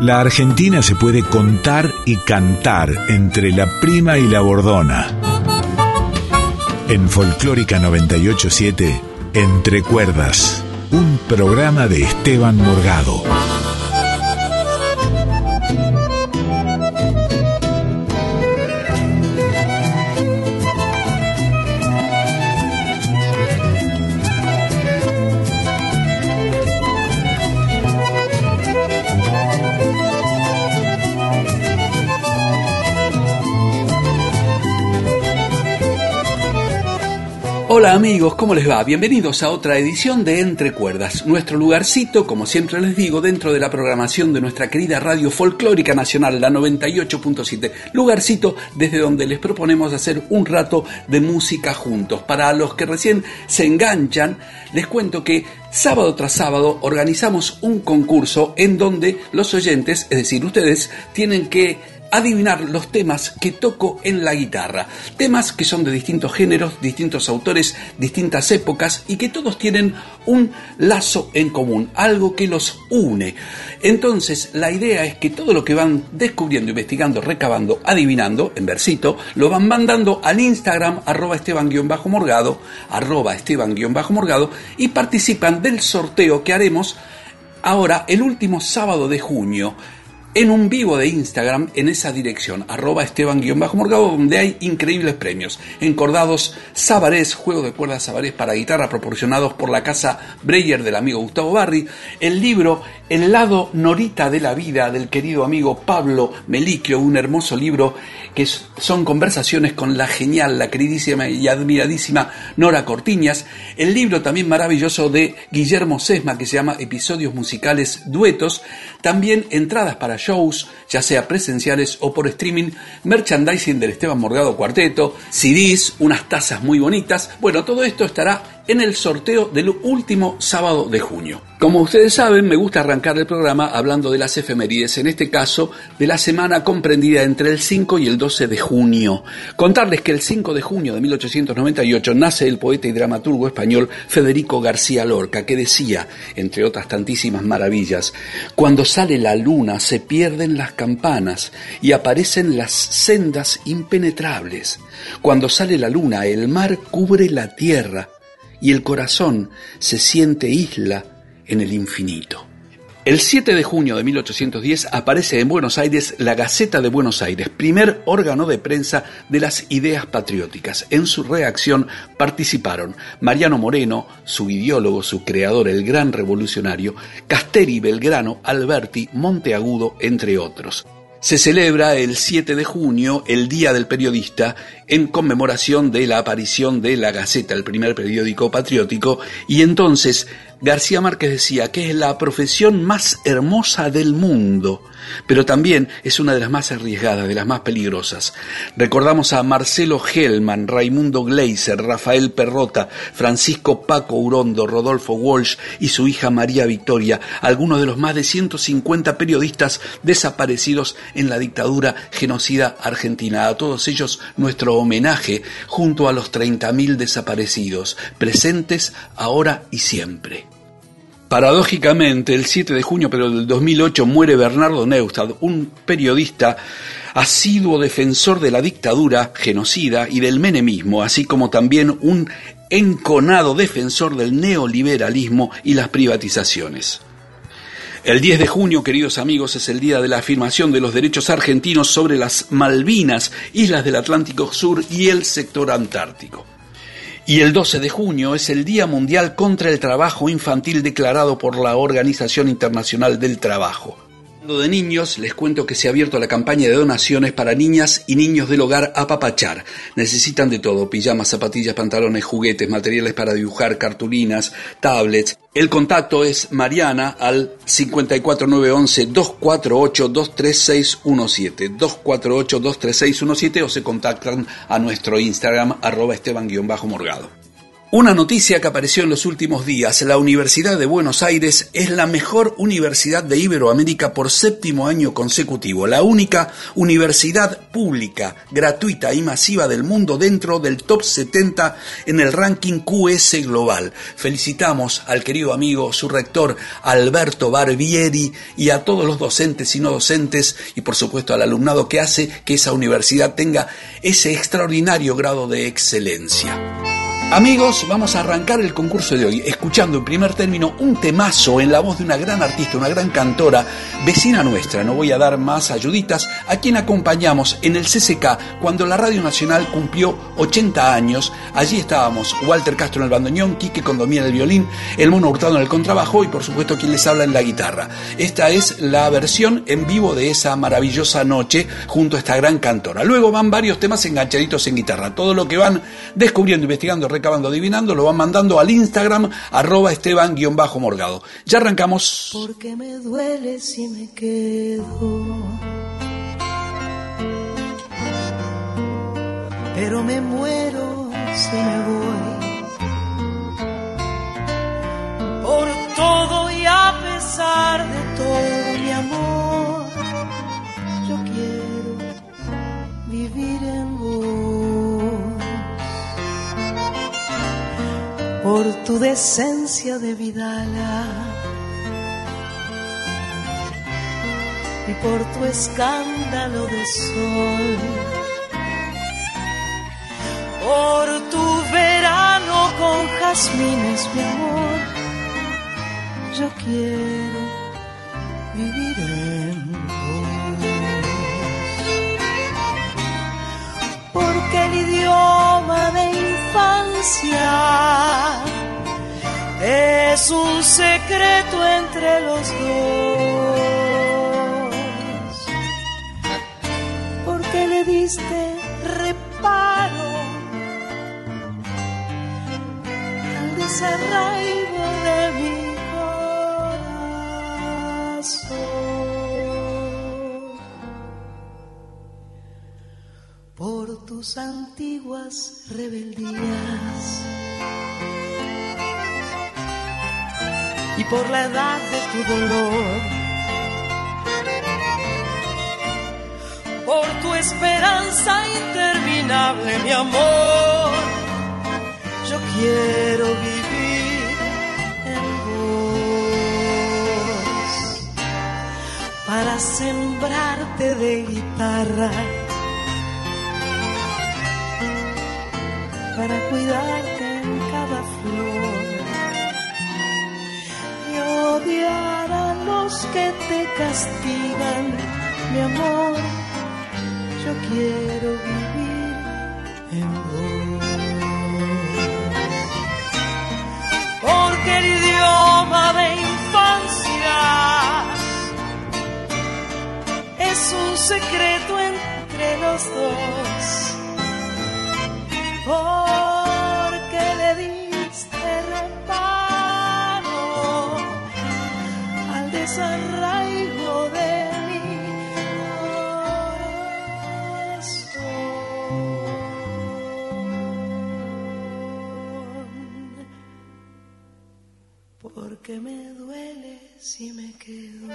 La Argentina se puede contar y cantar entre la prima y la bordona. En Folclórica 987, Entre Cuerdas, un programa de Esteban Morgado. Hola amigos, ¿cómo les va? Bienvenidos a otra edición de Entre Cuerdas, nuestro lugarcito, como siempre les digo, dentro de la programación de nuestra querida radio folclórica nacional, la 98.7, lugarcito desde donde les proponemos hacer un rato de música juntos. Para los que recién se enganchan, les cuento que sábado tras sábado organizamos un concurso en donde los oyentes, es decir, ustedes, tienen que adivinar los temas que toco en la guitarra. Temas que son de distintos géneros, distintos autores, distintas épocas y que todos tienen un lazo en común, algo que los une. Entonces, la idea es que todo lo que van descubriendo, investigando, recabando, adivinando, en versito, lo van mandando al Instagram arroba esteban-morgado, esteban-morgado y participan del sorteo que haremos ahora el último sábado de junio en un vivo de Instagram en esa dirección, arroba esteban-morgado, donde hay increíbles premios. Encordados Sabarés, juego de cuerdas Sabarés para guitarra proporcionados por la casa Breyer del amigo Gustavo Barri, el libro El lado norita de la vida del querido amigo Pablo Meliquio, un hermoso libro que son conversaciones con la genial, la queridísima y admiradísima Nora Cortiñas, el libro también maravilloso de Guillermo Sesma que se llama Episodios Musicales Duetos, también entradas para shows, ya sea presenciales o por streaming, merchandising del Esteban Morgado Cuarteto, CDs, unas tazas muy bonitas. Bueno, todo esto estará en el sorteo del último sábado de junio. Como ustedes saben, me gusta arrancar el programa hablando de las efemérides, en este caso de la semana comprendida entre el 5 y el 12 de junio. Contarles que el 5 de junio de 1898 nace el poeta y dramaturgo español Federico García Lorca, que decía, entre otras tantísimas maravillas, cuando sale la luna se pierden las campanas y aparecen las sendas impenetrables. Cuando sale la luna el mar cubre la tierra y el corazón se siente isla en el infinito. El 7 de junio de 1810 aparece en Buenos Aires la Gaceta de Buenos Aires, primer órgano de prensa de las ideas patrióticas. En su reacción participaron Mariano Moreno, su ideólogo, su creador, el gran revolucionario, Casteri Belgrano, Alberti, Monteagudo, entre otros se celebra el 7 de junio, el Día del Periodista, en conmemoración de la aparición de La Gaceta, el primer periódico patriótico, y entonces García Márquez decía que es la profesión más hermosa del mundo, pero también es una de las más arriesgadas, de las más peligrosas. Recordamos a Marcelo Hellman, Raimundo Gleiser, Rafael Perrota, Francisco Paco Urondo, Rodolfo Walsh y su hija María Victoria, algunos de los más de 150 periodistas desaparecidos en la dictadura genocida argentina. A todos ellos nuestro homenaje junto a los 30.000 desaparecidos, presentes ahora y siempre. Paradójicamente, el 7 de junio pero del 2008 muere Bernardo Neustadt, un periodista asiduo defensor de la dictadura genocida y del menemismo, así como también un enconado defensor del neoliberalismo y las privatizaciones. El 10 de junio, queridos amigos, es el día de la afirmación de los derechos argentinos sobre las Malvinas, islas del Atlántico Sur y el sector antártico. Y el 12 de junio es el Día Mundial contra el Trabajo Infantil declarado por la Organización Internacional del Trabajo de niños, les cuento que se ha abierto la campaña de donaciones para niñas y niños del hogar a papachar. Necesitan de todo, pijamas, zapatillas, pantalones, juguetes, materiales para dibujar, cartulinas, tablets. El contacto es Mariana al 54911-248-23617, 248-23617 o se contactan a nuestro Instagram arroba esteban-morgado. Una noticia que apareció en los últimos días. La Universidad de Buenos Aires es la mejor universidad de Iberoamérica por séptimo año consecutivo. La única universidad pública, gratuita y masiva del mundo dentro del top 70 en el ranking QS global. Felicitamos al querido amigo, su rector Alberto Barbieri y a todos los docentes y no docentes y por supuesto al alumnado que hace que esa universidad tenga ese extraordinario grado de excelencia. Amigos, vamos a arrancar el concurso de hoy escuchando en primer término un temazo en la voz de una gran artista, una gran cantora, vecina nuestra, no voy a dar más ayuditas, a quien acompañamos en el CCK cuando la Radio Nacional cumplió 80 años. Allí estábamos Walter Castro en el bandoneón, Quique Condomía en el violín, el Mono Hurtado en el contrabajo y por supuesto quien les habla en la guitarra. Esta es la versión en vivo de esa maravillosa noche junto a esta gran cantora. Luego van varios temas enganchaditos en guitarra, todo lo que van descubriendo, investigando, acabando adivinando, lo van mandando al Instagram arroba esteban-morgado. Ya arrancamos. Porque me duele si me quedo. Pero me muero si me voy. Por todo y a pesar de todo mi amor, yo quiero vivir en por tu decencia de Vidala y por tu escándalo de sol, por tu verano con jazmines, mi amor, yo quiero vivir en vos, porque el idioma de es un secreto entre los dos. Porque le diste reparo al desarraigo de mi por tus antiguas rebeldías. Y por la edad de tu dolor, por tu esperanza interminable, mi amor, yo quiero vivir en vos para sembrarte de guitarra para cuidarte en cada flor y odiar a los que te castigan, mi amor. Yo quiero vivir en vos. Porque el idioma de infancia es un secreto entre los dos porque Porque me duele si me quedo.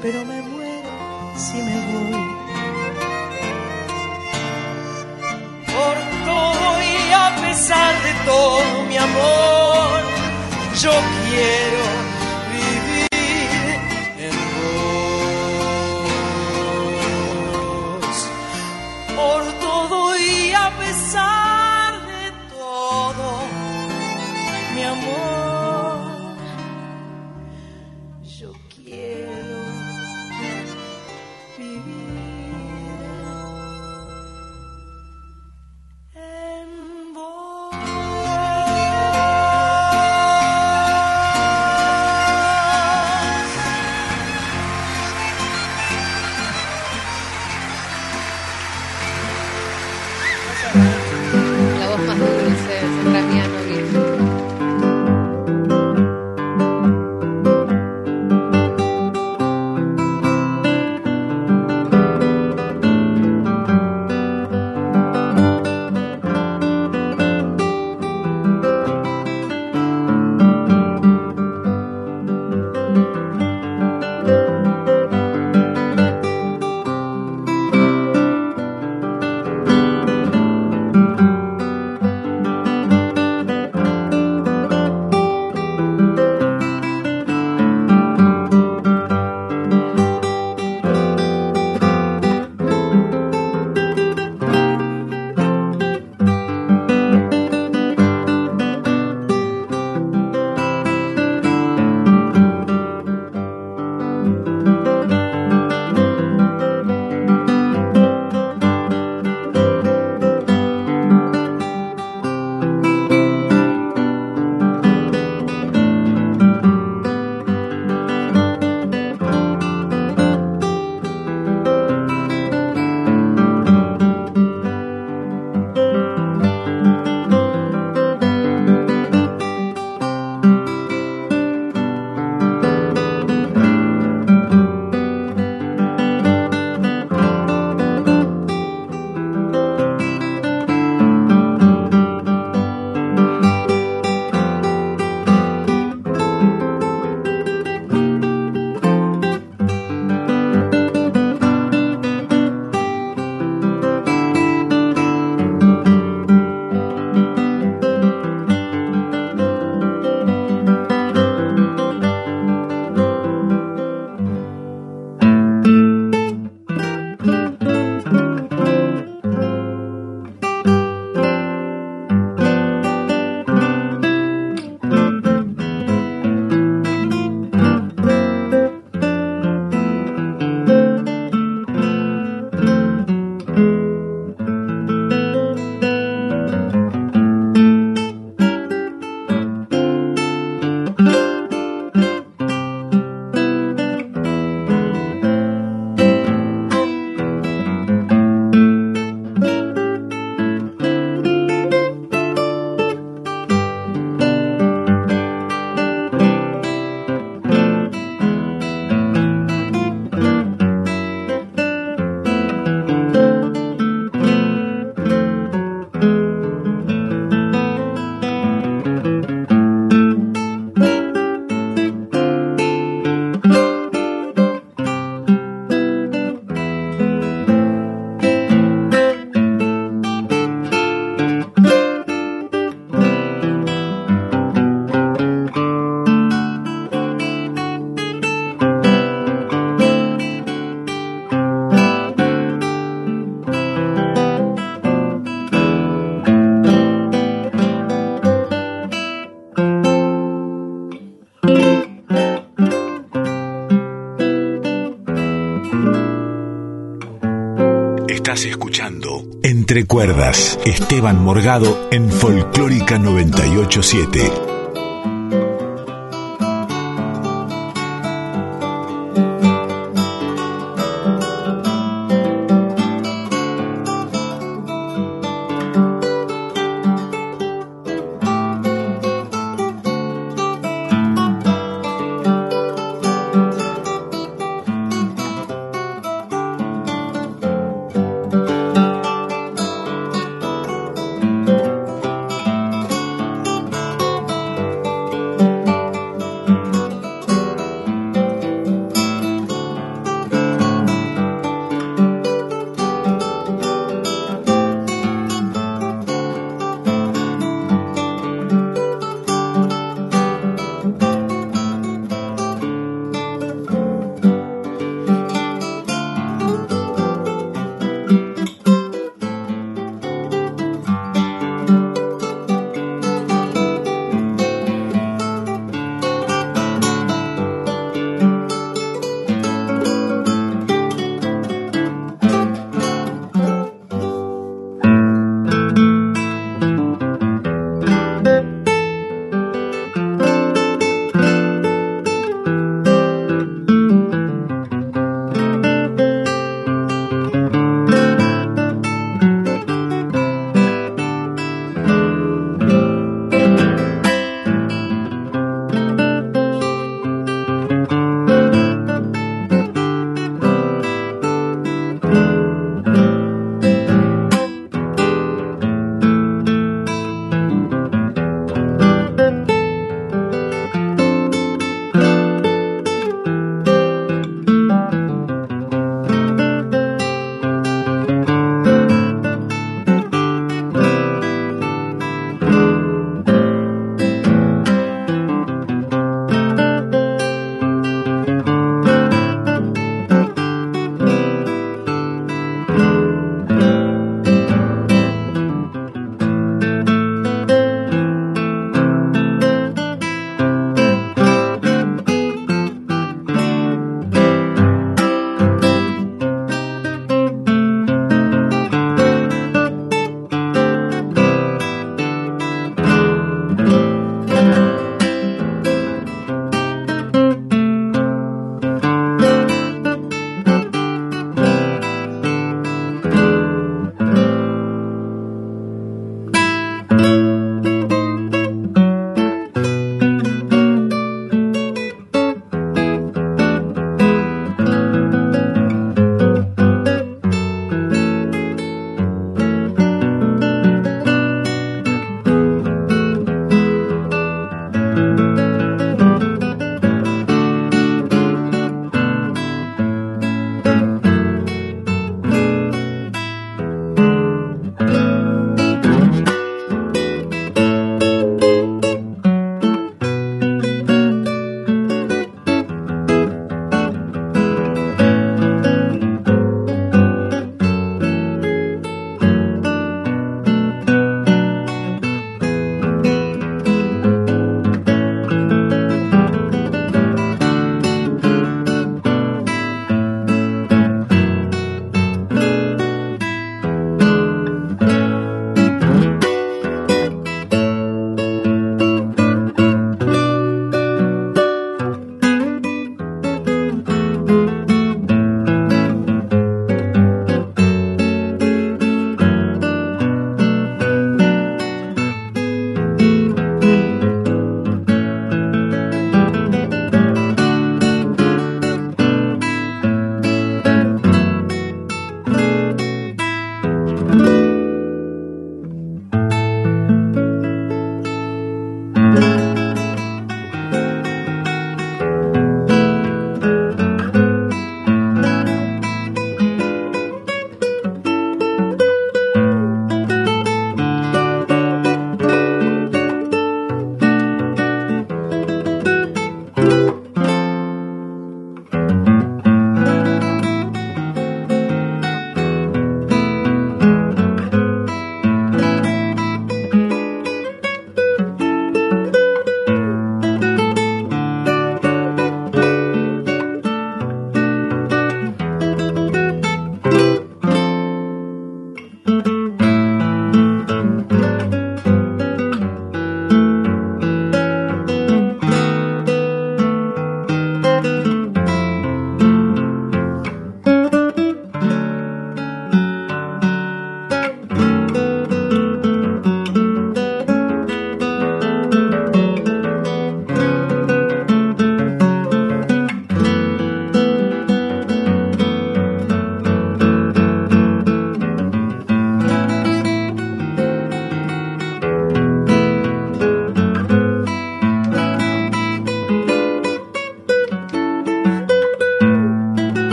pero me muero si me voy. Por todo y a pesar de todo mi amor, yo quiero vivir en vos. Por todo y a pesar Entre cuerdas, Esteban Morgado en Folclórica 987.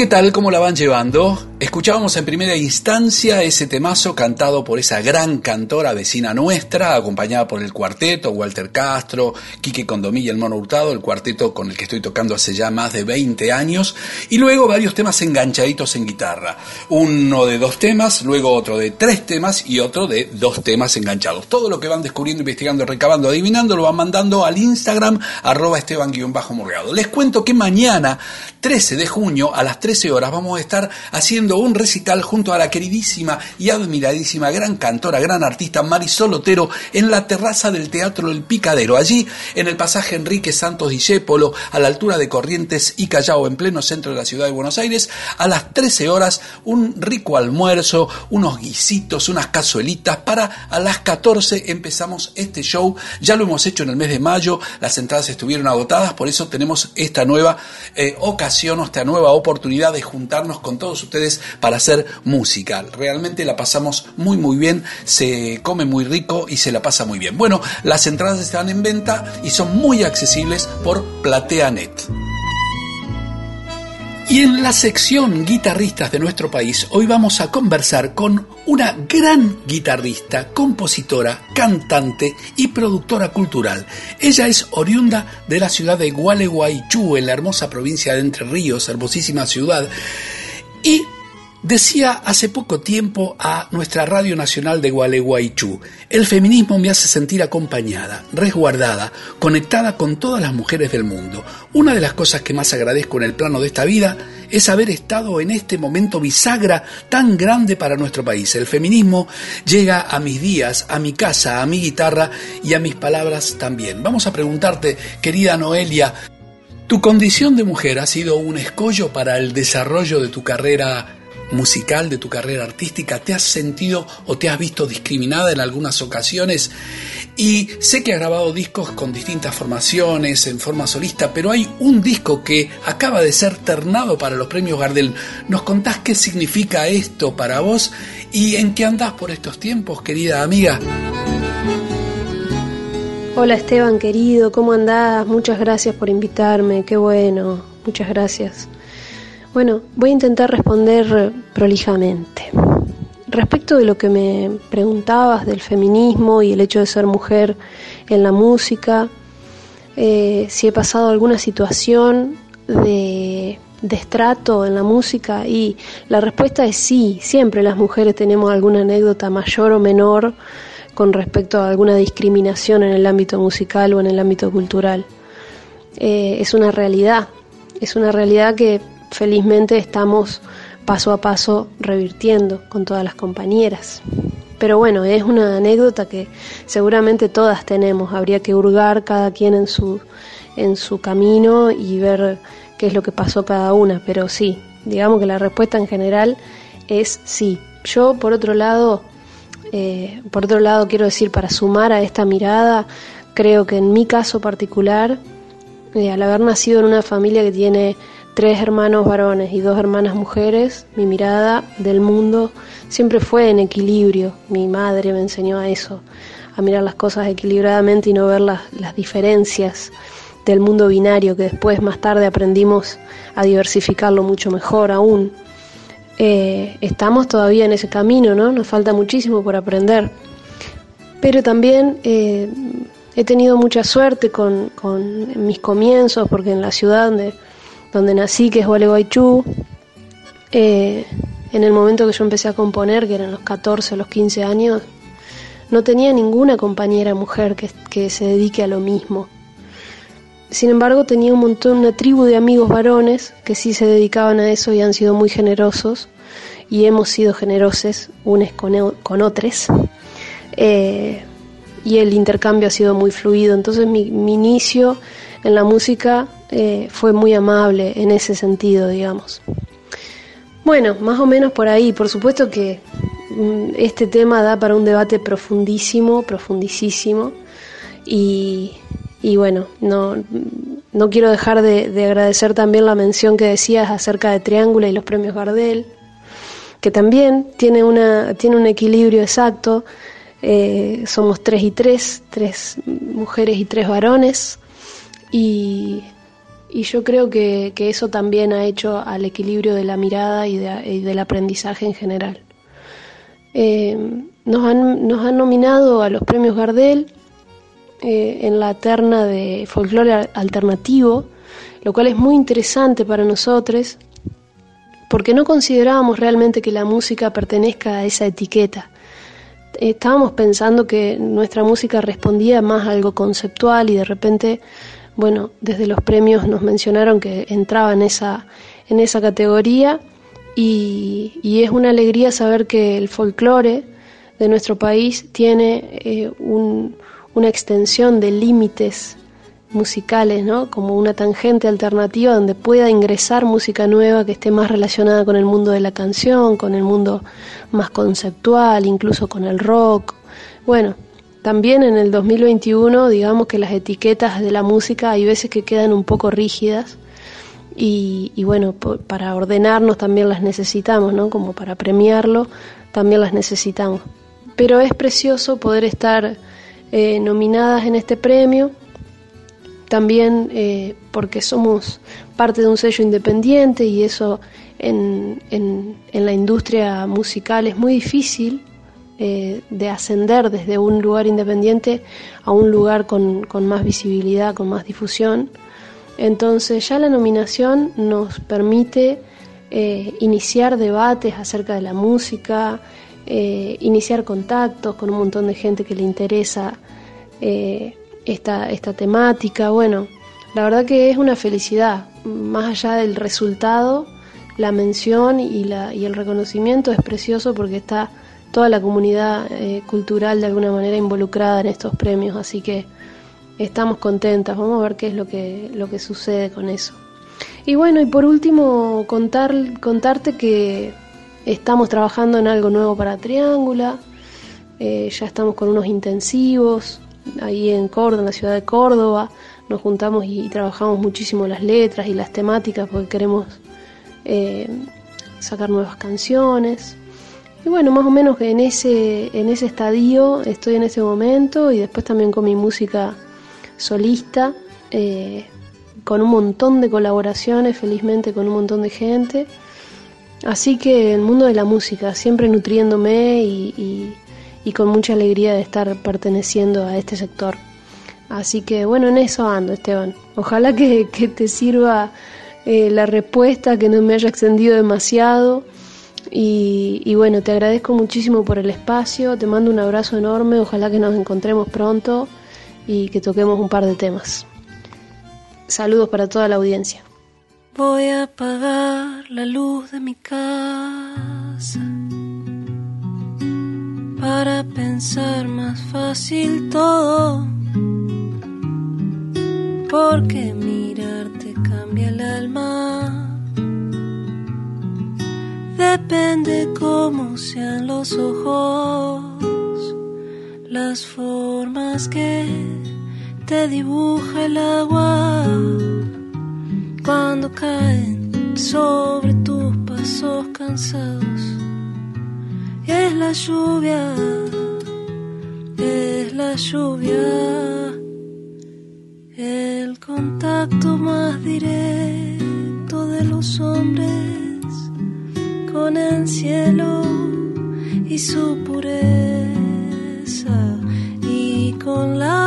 ¿Qué tal? ¿Cómo la van llevando? Escuchábamos en primera instancia ese temazo cantado por esa gran cantora vecina nuestra, acompañada por el cuarteto, Walter Castro, Quique Condomí y el Mono Hurtado, el cuarteto con el que estoy tocando hace ya más de 20 años, y luego varios temas enganchaditos en guitarra. Uno de dos temas, luego otro de tres temas y otro de dos temas enganchados. Todo lo que van descubriendo, investigando, recabando, adivinando, lo van mandando al Instagram, arroba esteban-morgado. Les cuento que mañana, 13 de junio, a las 13 horas, vamos a estar haciendo un recital junto a la queridísima y admiradísima gran cantora, gran artista Marisol Otero en la terraza del Teatro El Picadero, allí en el pasaje Enrique Santos Discépolo, a la altura de Corrientes y Callao, en pleno centro de la ciudad de Buenos Aires, a las 13 horas, un rico almuerzo, unos guisitos, unas cazuelitas, para a las 14 empezamos este show, ya lo hemos hecho en el mes de mayo, las entradas estuvieron agotadas, por eso tenemos esta nueva eh, ocasión, esta nueva oportunidad de juntarnos con todos ustedes para hacer música. Realmente la pasamos muy muy bien, se come muy rico y se la pasa muy bien. Bueno, las entradas están en venta y son muy accesibles por PlateaNet. Y en la sección guitarristas de nuestro país, hoy vamos a conversar con una gran guitarrista, compositora, cantante y productora cultural. Ella es oriunda de la ciudad de Gualeguaychú, en la hermosa provincia de Entre Ríos, hermosísima ciudad, y Decía hace poco tiempo a nuestra Radio Nacional de Gualeguaychú, el feminismo me hace sentir acompañada, resguardada, conectada con todas las mujeres del mundo. Una de las cosas que más agradezco en el plano de esta vida es haber estado en este momento bisagra tan grande para nuestro país. El feminismo llega a mis días, a mi casa, a mi guitarra y a mis palabras también. Vamos a preguntarte, querida Noelia, ¿tu condición de mujer ha sido un escollo para el desarrollo de tu carrera musical de tu carrera artística? ¿Te has sentido o te has visto discriminada en algunas ocasiones? Y sé que has grabado discos con distintas formaciones, en forma solista, pero hay un disco que acaba de ser ternado para los premios Gardel. ¿Nos contás qué significa esto para vos y en qué andás por estos tiempos, querida amiga? Hola Esteban querido, ¿cómo andás? Muchas gracias por invitarme, qué bueno, muchas gracias. Bueno, voy a intentar responder prolijamente. Respecto de lo que me preguntabas del feminismo y el hecho de ser mujer en la música, eh, si he pasado alguna situación de, de estrato en la música y la respuesta es sí, siempre las mujeres tenemos alguna anécdota mayor o menor con respecto a alguna discriminación en el ámbito musical o en el ámbito cultural. Eh, es una realidad, es una realidad que felizmente estamos paso a paso revirtiendo con todas las compañeras. Pero bueno, es una anécdota que seguramente todas tenemos. Habría que hurgar cada quien en su, en su camino y ver qué es lo que pasó cada una. Pero sí, digamos que la respuesta en general es sí. Yo, por otro lado, eh, por otro lado, quiero decir, para sumar a esta mirada, creo que en mi caso particular, eh, al haber nacido en una familia que tiene tres hermanos varones y dos hermanas mujeres, mi mirada del mundo siempre fue en equilibrio. Mi madre me enseñó a eso, a mirar las cosas equilibradamente y no ver las, diferencias del mundo binario que después más tarde aprendimos a diversificarlo mucho mejor aún. Eh, estamos todavía en ese camino, ¿no? Nos falta muchísimo por aprender. Pero también eh, he tenido mucha suerte con, con mis comienzos, porque en la ciudad donde donde nací, que es Gualeguaychú, eh, en el momento que yo empecé a componer, que eran los 14 o los 15 años, no tenía ninguna compañera mujer que, se dedique a lo mismo. Sin embargo, tenía un montón, una tribu de amigos varones que sí se dedicaban a eso y han sido muy generosos y hemos sido generosos unos con, con otros. Eh, y el intercambio ha sido muy fluido. Entonces mi inicio en la música eh, fue muy amable en ese sentido, digamos. Bueno, más o menos por ahí. Por supuesto que mm, este tema da para un debate profundísimo, profundísimo. Y, bueno, no, no quiero dejar de, agradecer también la mención que decías acerca de Triángulo y los premios Gardel, que también tiene, una, tiene un equilibrio exacto. Eh, somos tres y tres, tres mujeres y tres varones. Y y yo creo que, eso también ha hecho al equilibrio de la mirada y, del aprendizaje en general. Eh, nos, han, nos han nominado a los premios Gardel eh, en la terna de folclore alternativo, lo cual es muy interesante para nosotros porque no considerábamos realmente que la música pertenezca a esa etiqueta. Estábamos pensando que nuestra música respondía más a algo conceptual y de repente, bueno, desde los premios nos mencionaron que entraba en esa, en esa categoría y, es una alegría saber que el folclore de nuestro país tiene eh, una extensión de límites musicales, ¿no? Como una tangente alternativa donde pueda ingresar música nueva que esté más relacionada con el mundo de la canción, con el mundo más conceptual, incluso con el rock. Bueno, también en el 2021, digamos que las etiquetas de la música hay veces que quedan un poco rígidas y, bueno, para ordenarnos también las necesitamos, ¿no? Como para premiarlo también las necesitamos. Pero es precioso poder estar eh, nominadas en este premio también eh, porque somos parte de un sello independiente y eso en, en, la industria musical es muy difícil eh, de ascender desde un lugar independiente a un lugar con, con, más visibilidad, con más difusión. Entonces ya la nominación nos permite eh, iniciar debates acerca de la música, iniciar contactos con un montón de gente que le interesa esta, esta temática. Bueno, la verdad que es una felicidad, más allá del resultado, la mención y, la, y el reconocimiento es precioso porque está toda la comunidad eh, cultural de alguna manera involucrada en estos premios, así que estamos contentas, vamos a ver qué es lo que, lo que sucede con eso. Y bueno, y por último, contar, contarte que estamos trabajando en algo nuevo para Triángula, eh, ya estamos con unos intensivos, ahí en Córdoba, en la ciudad de Córdoba, nos juntamos y, trabajamos muchísimo las letras y las temáticas porque queremos eh, sacar nuevas canciones. Y bueno, más o menos en ese, en ese estadio estoy en ese momento y después también con mi música solista, eh, con un montón de colaboraciones, felizmente con un montón de gente. Así que el mundo de la música, siempre nutriéndome y y con mucha alegría de estar perteneciendo a este sector. Así que bueno, en eso ando, Esteban. Ojalá que, te sirva eh, la respuesta, que no me haya extendido demasiado. Y, bueno, te agradezco muchísimo por el espacio, te mando un abrazo enorme, ojalá que nos encontremos pronto y que toquemos un par de temas. Saludos para toda la audiencia. Voy a apagar la luz de mi casa para pensar más fácil todo. Porque mirarte cambia el alma. Depende cómo sean los ojos, las formas que te dibuja el agua. Cuando caen sobre tus pasos cansados es la lluvia, es la lluvia, el contacto más directo de los hombres con el cielo y su pureza y con la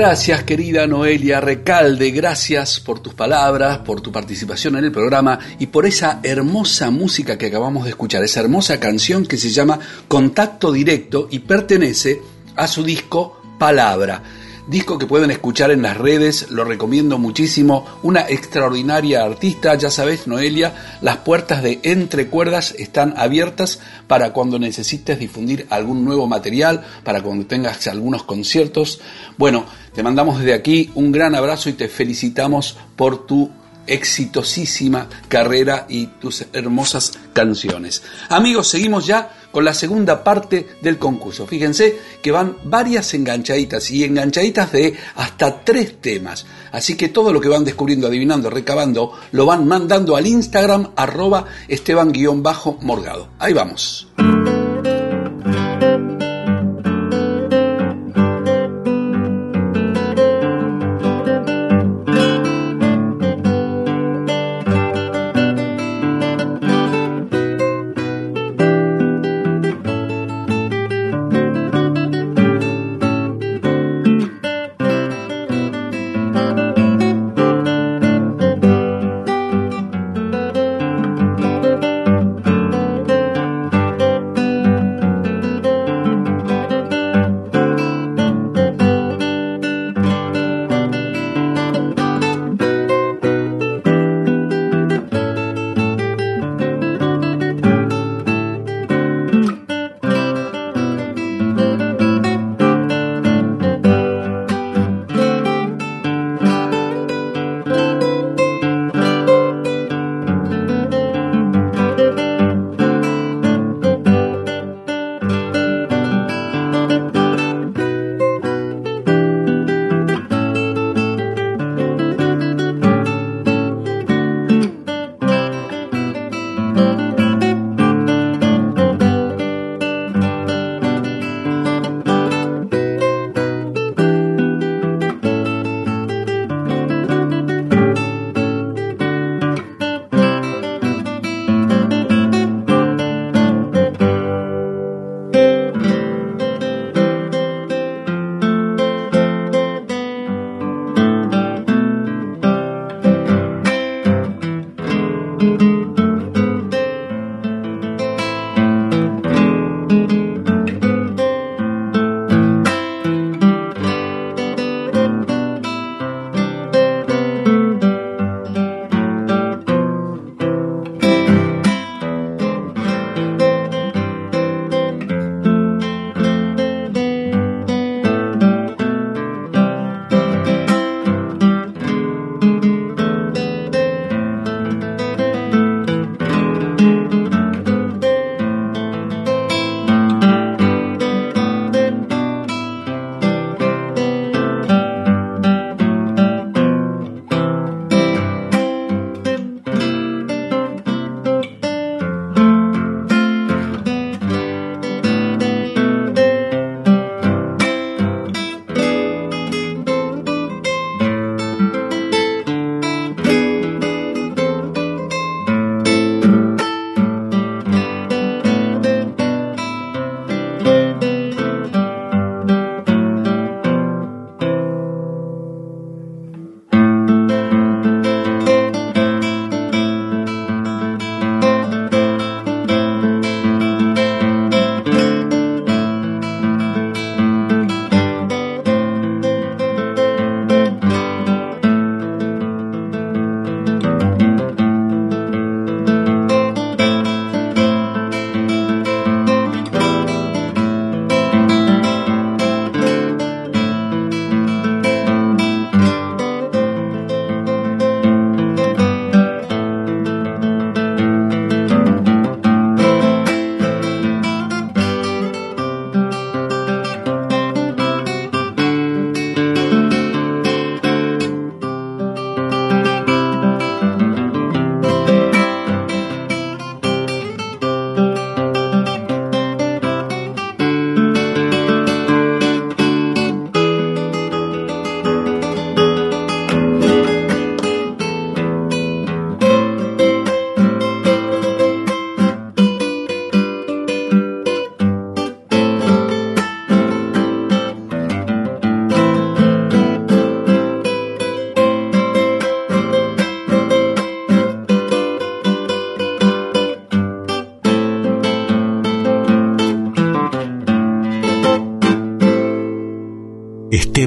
Gracias querida Noelia Recalde, gracias por tus palabras, por tu participación en el programa y por esa hermosa música que acabamos de escuchar, esa hermosa canción que se llama Contacto Directo y pertenece a su disco Palabra disco que pueden escuchar en las redes, lo recomiendo muchísimo, una extraordinaria artista, ya sabes Noelia, las puertas de Entre Cuerdas están abiertas para cuando necesites difundir algún nuevo material, para cuando tengas algunos conciertos. Bueno, te mandamos desde aquí un gran abrazo y te felicitamos por tu exitosísima carrera y tus hermosas canciones. Amigos, seguimos ya con la segunda parte del concurso. Fíjense que van varias enganchaditas y enganchaditas de hasta tres temas. Así que todo lo que van descubriendo, adivinando, recabando, lo van mandando al Instagram arroba esteban-morgado. Ahí vamos.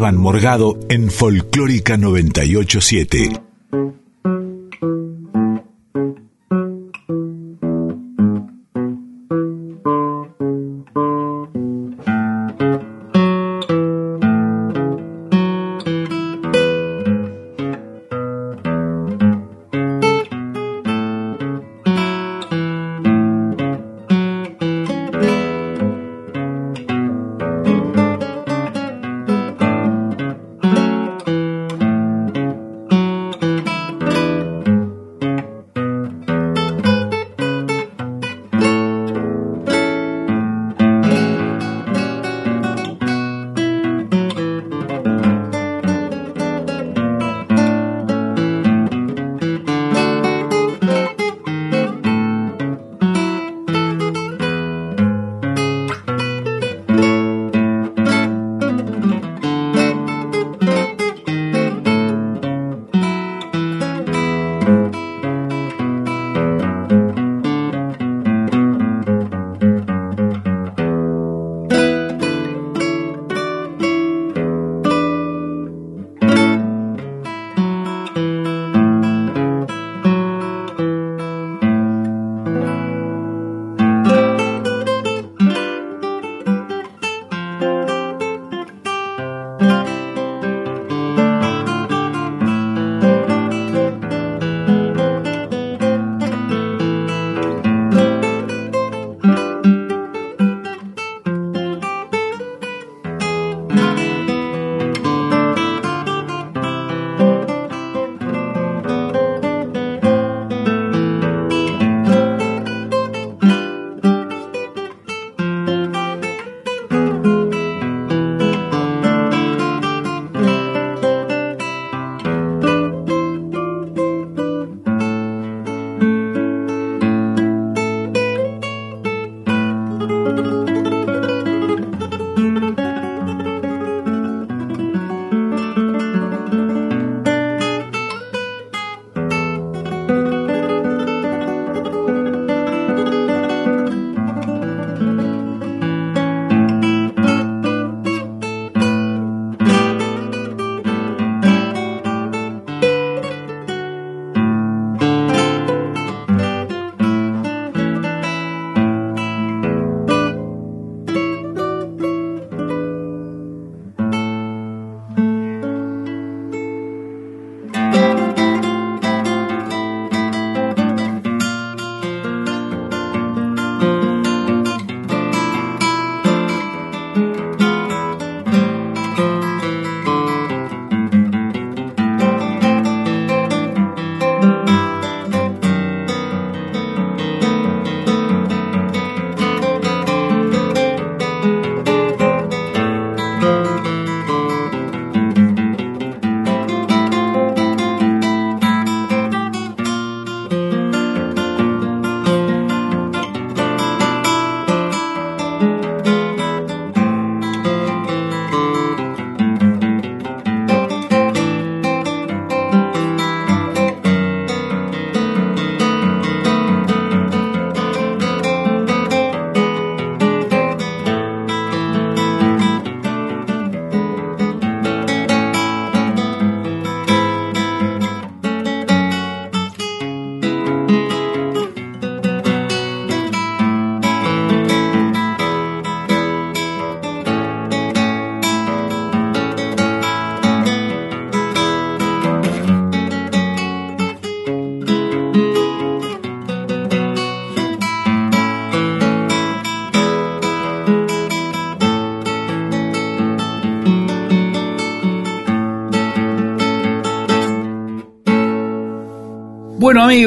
Esteban Morgado en Folclórica 987.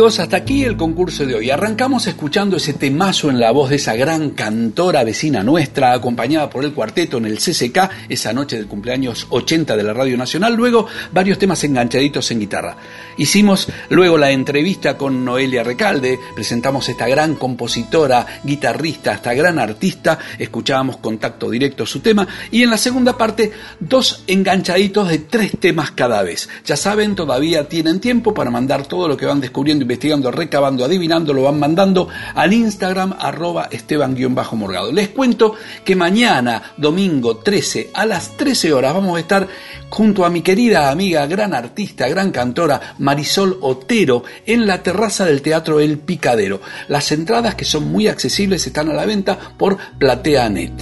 Hasta aquí el concurso de hoy. Arrancamos escuchando ese temazo en la voz de esa gran cantora vecina nuestra, acompañada por el cuarteto en el CCK, esa noche del cumpleaños 80 de la Radio Nacional. Luego varios temas enganchaditos en guitarra. Hicimos luego la entrevista con Noelia Recalde, presentamos esta gran compositora, guitarrista, esta gran artista, escuchábamos contacto directo su tema y en la segunda parte dos enganchaditos de tres temas cada vez. Ya saben, todavía tienen tiempo para mandar todo lo que van descubriendo, investigando, recabando, adivinando, lo van mandando al Instagram arroba esteban-morgado. Les cuento que mañana, domingo 13, a las 13 horas, vamos a estar junto a mi querida amiga, gran artista, gran cantora Marisol Otero en la terraza del Teatro El Picadero. Las entradas que son muy accesibles están a la venta por PlateaNet.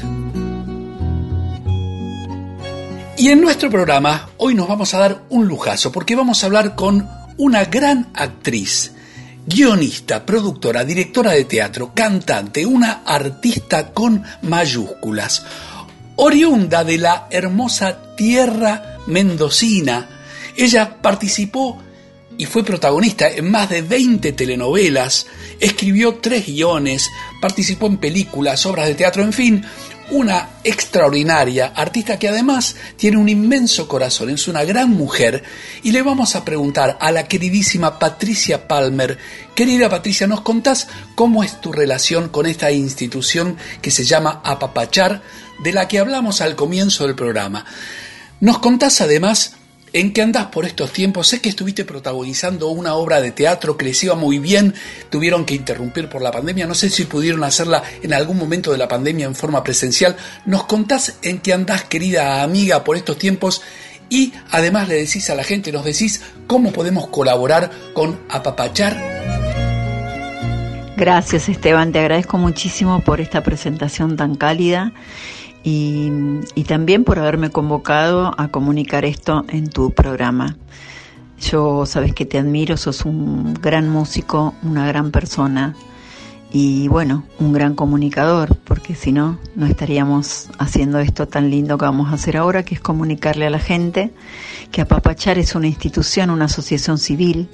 Y en nuestro programa hoy nos vamos a dar un lujazo porque vamos a hablar con una gran actriz, guionista, productora, directora de teatro, cantante, una artista con mayúsculas, oriunda de la hermosa tierra mendocina. Ella participó y fue protagonista en más de 20 telenovelas, escribió tres guiones, participó en películas, obras de teatro, en fin, una extraordinaria artista que además tiene un inmenso corazón, es una gran mujer y le vamos a preguntar a la queridísima Patricia Palmer, querida Patricia, ¿nos contás cómo es tu relación con esta institución que se llama Apapachar, de la que hablamos al comienzo del programa? Nos contás además ¿En qué andás por estos tiempos? Sé que estuviste protagonizando una obra de teatro que les iba muy bien, tuvieron que interrumpir por la pandemia, no sé si pudieron hacerla en algún momento de la pandemia en forma presencial. ¿Nos contás en qué andás, querida amiga, por estos tiempos? Y además le decís a la gente, nos decís cómo podemos colaborar con Apapachar. Gracias Esteban, te agradezco muchísimo por esta presentación tan cálida y, también por haberme convocado a comunicar esto en tu programa. Yo sabes que te admiro, sos un gran músico, una gran persona y bueno, un gran comunicador, porque si no, no estaríamos haciendo esto tan lindo que vamos a hacer ahora, que es comunicarle a la gente que Apapachar es una institución, una asociación civil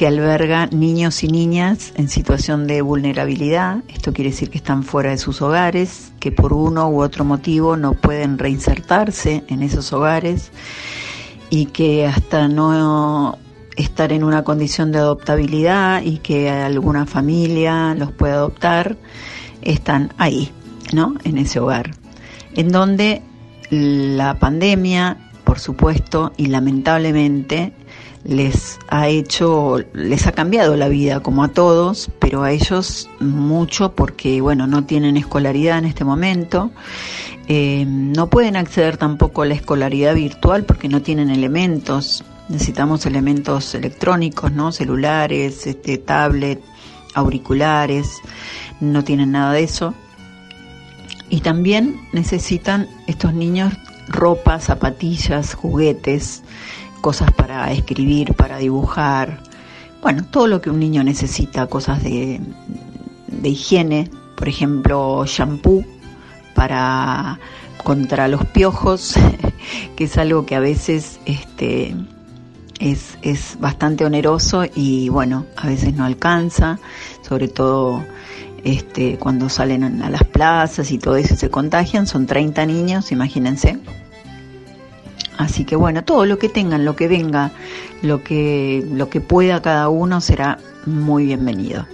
que alberga niños y niñas en situación de vulnerabilidad. Esto quiere decir que están fuera de sus hogares, que por uno u otro motivo no pueden reinsertarse en esos hogares y que hasta no estar en una condición de adoptabilidad y que alguna familia los pueda adoptar, están ahí, ¿no? En ese hogar. En donde la pandemia, por supuesto, y lamentablemente, les ha hecho, les ha cambiado la vida como a todos, pero a ellos mucho porque, bueno, no tienen escolaridad en este momento, eh, no pueden acceder tampoco a la escolaridad virtual porque no tienen elementos, necesitamos elementos electrónicos, ¿no? Celulares, este, tablet, auriculares, no tienen nada de eso. Y también necesitan estos niños ropa, zapatillas, juguetes, cosas para escribir, para dibujar, bueno, todo lo que un niño necesita, cosas de, de higiene, por ejemplo, shampoo para contra los piojos, que es algo que a veces este, es, es bastante oneroso y bueno, a veces no alcanza, sobre todo este, cuando salen a las plazas y todo eso se contagian, son 30 niños, imagínense, Así que bueno, todo lo que tengan, lo que venga, lo que, lo que pueda cada uno será muy bienvenido.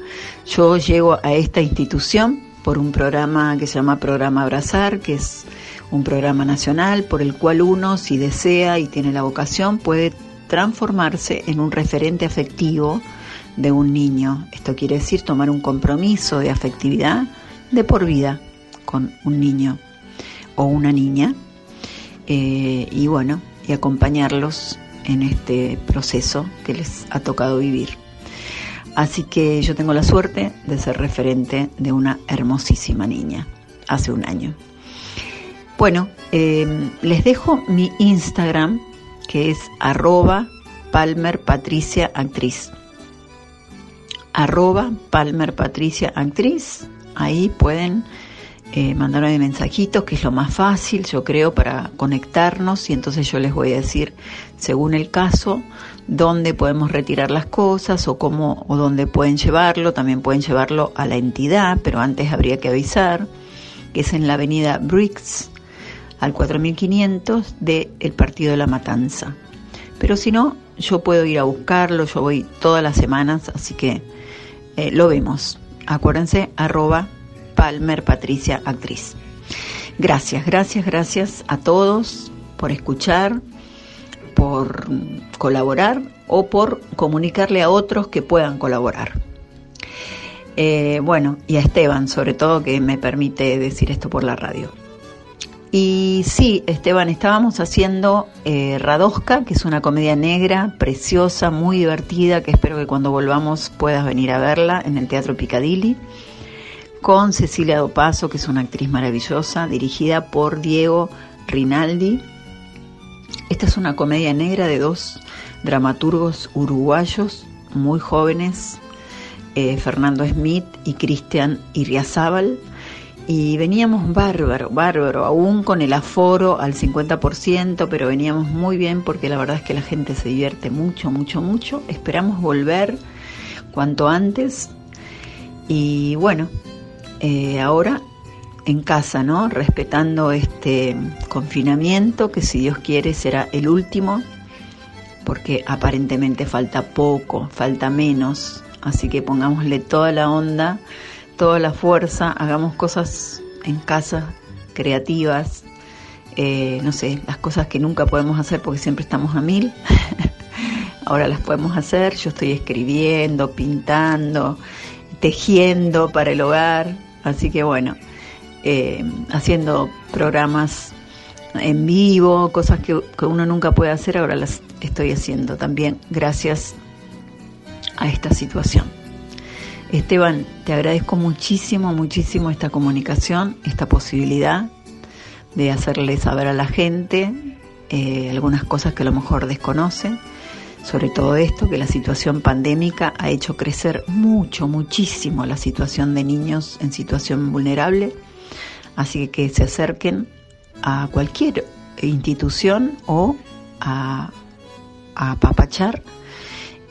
Yo llego a esta institución por un programa que se llama Programa Abrazar, que es un programa nacional por el cual uno, si desea y tiene la vocación, puede transformarse en un referente afectivo de un niño. Esto quiere decir tomar un compromiso de afectividad de por vida con un niño o una niña eh, y bueno, y acompañarlos en este proceso que les ha tocado vivir. Así que yo tengo la suerte de ser referente de una hermosísima niña hace un año. Bueno, em, les dejo mi Instagram que es arroba Palmer Patricia Actriz. Arroba Palmer Patricia Actriz. Ahí pueden eh, mandarme mensajitos, que es lo más fácil, yo creo, para conectarnos y entonces yo les voy a decir, según el caso, dónde podemos retirar las cosas o cómo o dónde pueden llevarlo, también pueden llevarlo a la entidad, pero antes habría que avisar, que es en la avenida Briggs, al 4500 del el Partido de la Matanza. Pero si no, yo puedo ir a buscarlo, yo voy todas las semanas, así que eh, lo vemos. Acuérdense, arroba Palmer Patricia Actriz. Gracias, gracias, gracias a todos por escuchar. por colaborar o por comunicarle a otros que puedan colaborar. Eh, bueno, y a Esteban sobre todo que me permite decir esto por la radio. Y sí, Esteban, estábamos haciendo eh, Radosca, que es una comedia negra, preciosa, muy divertida, que espero que cuando volvamos puedas venir a verla en el Teatro Picadilly, con Cecilia Dopaso, que es una actriz maravillosa, dirigida por Diego Rinaldi. Esta es una comedia negra de dos dramaturgos uruguayos muy jóvenes, eh, Fernando Smith y Cristian Iriazábal y veníamos bárbaro, bárbaro, aún con el aforo al 50%, pero veníamos muy bien porque la verdad es que la gente se divierte mucho, mucho, mucho. Esperamos volver cuanto antes y bueno, eh, ahora en casa, ¿no? Respetando este confinamiento que si Dios quiere será el último, porque aparentemente falta poco, falta menos, así que pongámosle toda la onda toda la fuerza, hagamos cosas en casa, creativas, eh, no sé, las cosas que nunca podemos hacer porque siempre estamos a mil, ahora las podemos hacer, yo estoy escribiendo, pintando, tejiendo para el hogar, así que bueno, eh, haciendo programas en vivo, cosas que, que uno nunca puede hacer, ahora las estoy haciendo también gracias a esta situación. Esteban, te agradezco muchísimo, muchísimo esta comunicación, esta posibilidad de hacerle saber a la gente eh, algunas cosas que a lo mejor desconocen, sobre todo esto, que la situación pandémica ha hecho crecer mucho, muchísimo la situación de niños en situación vulnerable, así que se acerquen a cualquier institución o a, a papachar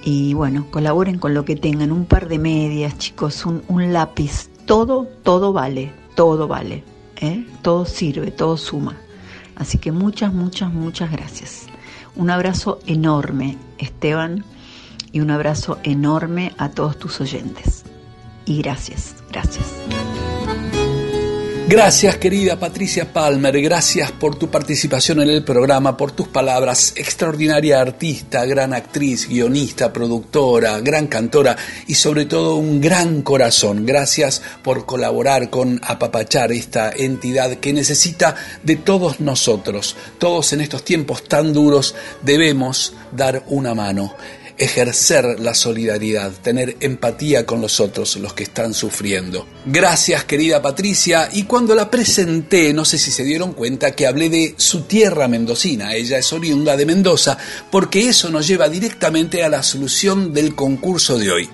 y bueno, colaboren con lo que tengan, un par de medias, chicos, un, lápiz, todo, todo vale, todo vale, ¿eh? todo sirve, todo suma. Así que muchas, muchas, muchas gracias. Un abrazo enorme, Esteban, y un abrazo enorme a todos tus oyentes. Y gracias, gracias. Gracias querida Patricia Palmer, gracias por tu participación en el programa, por tus palabras, extraordinaria artista, gran actriz, guionista, productora, gran cantora y sobre todo un gran corazón. Gracias por colaborar con Apapachar, esta entidad que necesita de todos nosotros. Todos en estos tiempos tan duros debemos dar una mano ejercer la solidaridad, tener empatía con los otros, los que están sufriendo. Gracias querida Patricia, y cuando la presenté, no sé si se dieron cuenta que hablé de su tierra mendocina, ella es oriunda de Mendoza, porque eso nos lleva directamente a la solución del concurso de hoy.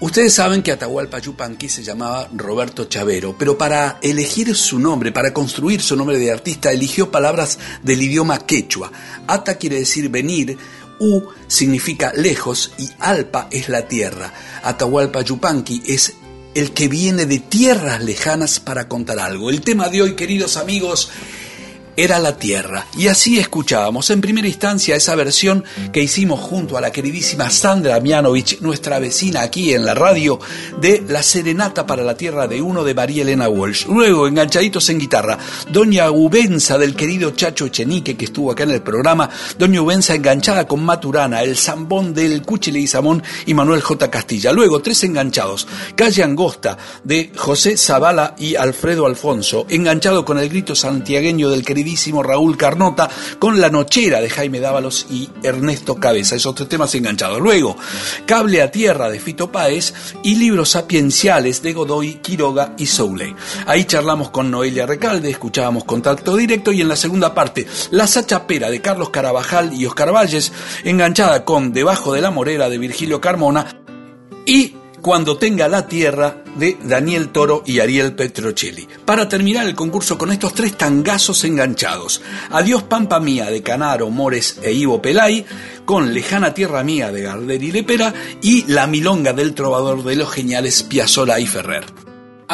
Ustedes saben que Atahualpa Yupanqui se llamaba Roberto Chavero, pero para elegir su nombre, para construir su nombre de artista, eligió palabras del idioma quechua. Ata quiere decir venir, U significa lejos y Alpa es la tierra. Atahualpa Yupanqui es el que viene de tierras lejanas para contar algo. El tema de hoy, queridos amigos, era la tierra. Y así escuchábamos en primera instancia esa versión que hicimos junto a la queridísima Sandra Mianovich, nuestra vecina aquí en la radio, de La Serenata para la Tierra de Uno de María Elena Walsh. Luego, enganchaditos en guitarra, Doña Ubenza del querido Chacho Echenique que estuvo acá en el programa, Doña Ubenza enganchada con Maturana, el zambón del Cuchile y Samón y Manuel J. Castilla. Luego, tres enganchados, Calle Angosta de José Zavala y Alfredo Alfonso, enganchado con el grito santiagueño del querido Raúl Carnota con La Nochera de Jaime Dávalos y Ernesto Cabeza, esos tres temas enganchados. Luego, Cable a Tierra de Fito Páez y Libros Sapienciales de Godoy, Quiroga y Soule. Ahí charlamos con Noelia Recalde, escuchábamos Contacto Directo y en la segunda parte, La Sachapera de Carlos Carabajal y Oscar Valles, enganchada con Debajo de la Morera de Virgilio Carmona y cuando tenga la tierra de Daniel Toro y Ariel Petrocelli. Para terminar el concurso con estos tres tangazos enganchados. Adiós Pampa Mía de Canaro, Mores e Ivo Pelay, con Lejana Tierra Mía de Gardel y Lepera y La Milonga del Trovador de los Geniales Piazzola y Ferrer.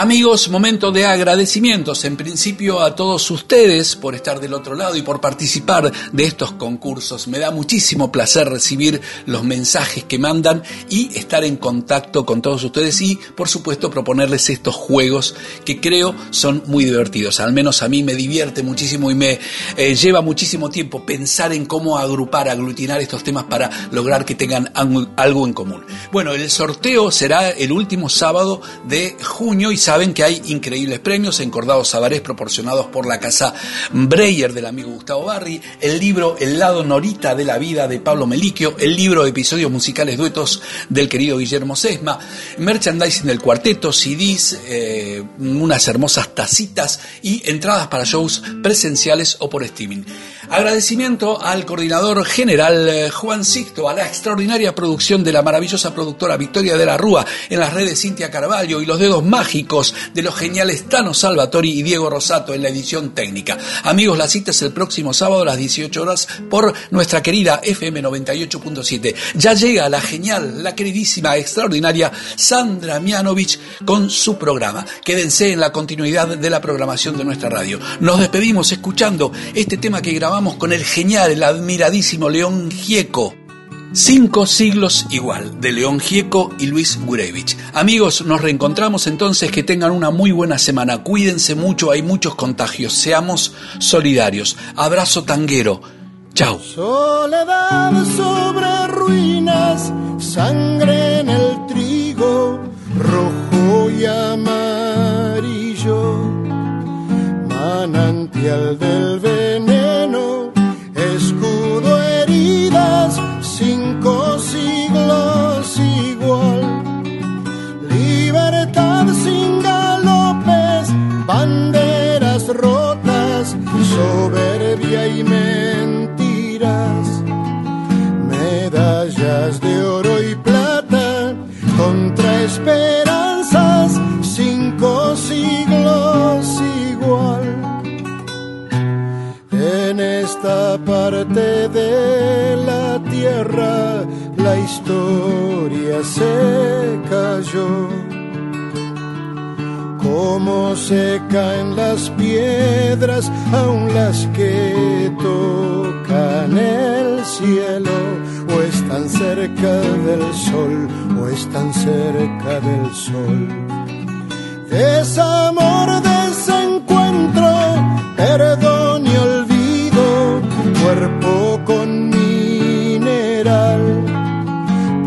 Amigos, momento de agradecimientos en principio a todos ustedes por estar del otro lado y por participar de estos concursos. Me da muchísimo placer recibir los mensajes que mandan y estar en contacto con todos ustedes y por supuesto proponerles estos juegos que creo son muy divertidos. Al menos a mí me divierte muchísimo y me eh, lleva muchísimo tiempo pensar en cómo agrupar, aglutinar estos temas para lograr que tengan algo en común. Bueno, el sorteo será el último sábado de junio y saben que hay increíbles premios, encordados sabarés proporcionados por la casa Breyer del amigo Gustavo Barri, el libro El lado norita de la vida de Pablo Meliquio, el libro episodios musicales duetos del querido Guillermo Sesma, merchandising del cuarteto, CDs, eh, unas hermosas tacitas y entradas para shows presenciales o por streaming. Agradecimiento al coordinador general eh, Juan Sixto, a la extraordinaria producción de la maravillosa productora Victoria de la Rúa, en las redes Cintia Carvalho y los dedos mágicos de los geniales Tano Salvatori y Diego Rosato en la edición técnica. Amigos, la cita es el próximo sábado a las 18 horas por nuestra querida FM 98.7. Ya llega la genial, la queridísima, extraordinaria Sandra Mianovich con su programa. Quédense en la continuidad de la programación de nuestra radio. Nos despedimos escuchando este tema que grabamos con el genial, el admiradísimo León Gieco. Cinco siglos igual, de León Gieco y Luis Gurevich. Amigos, nos reencontramos entonces, que tengan una muy buena semana. Cuídense mucho, hay muchos contagios. Seamos solidarios. Abrazo tanguero. Chao. Soledad sobre ruinas, sangre en el trigo, rojo y amarillo, manantial del soberbia y mentiras, medallas de oro y plata contra esperanzas, cinco siglos igual. En esta parte de la tierra la historia se cayó como se caen las piedras, aun las que tocan el cielo, o están cerca del sol, o están cerca del sol. Desamor, desencuentro, perdón y olvido, cuerpo con mineral,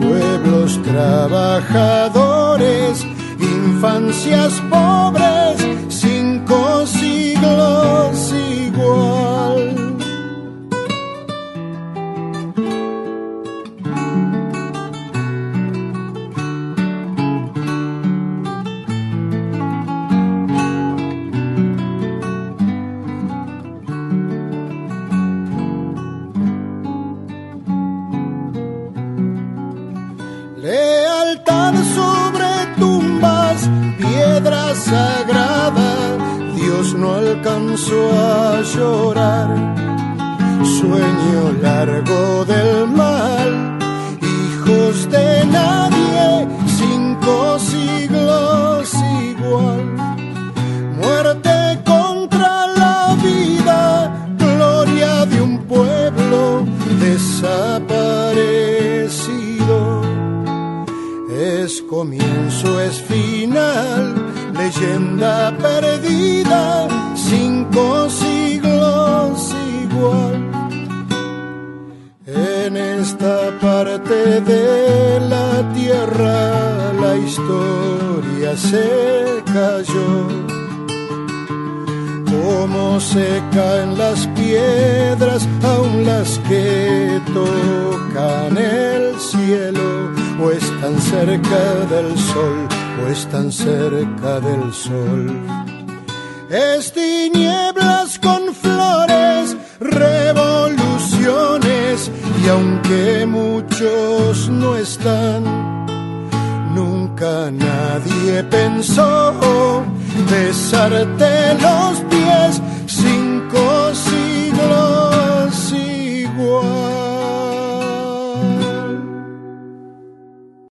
pueblos trabajadores infancias pobres,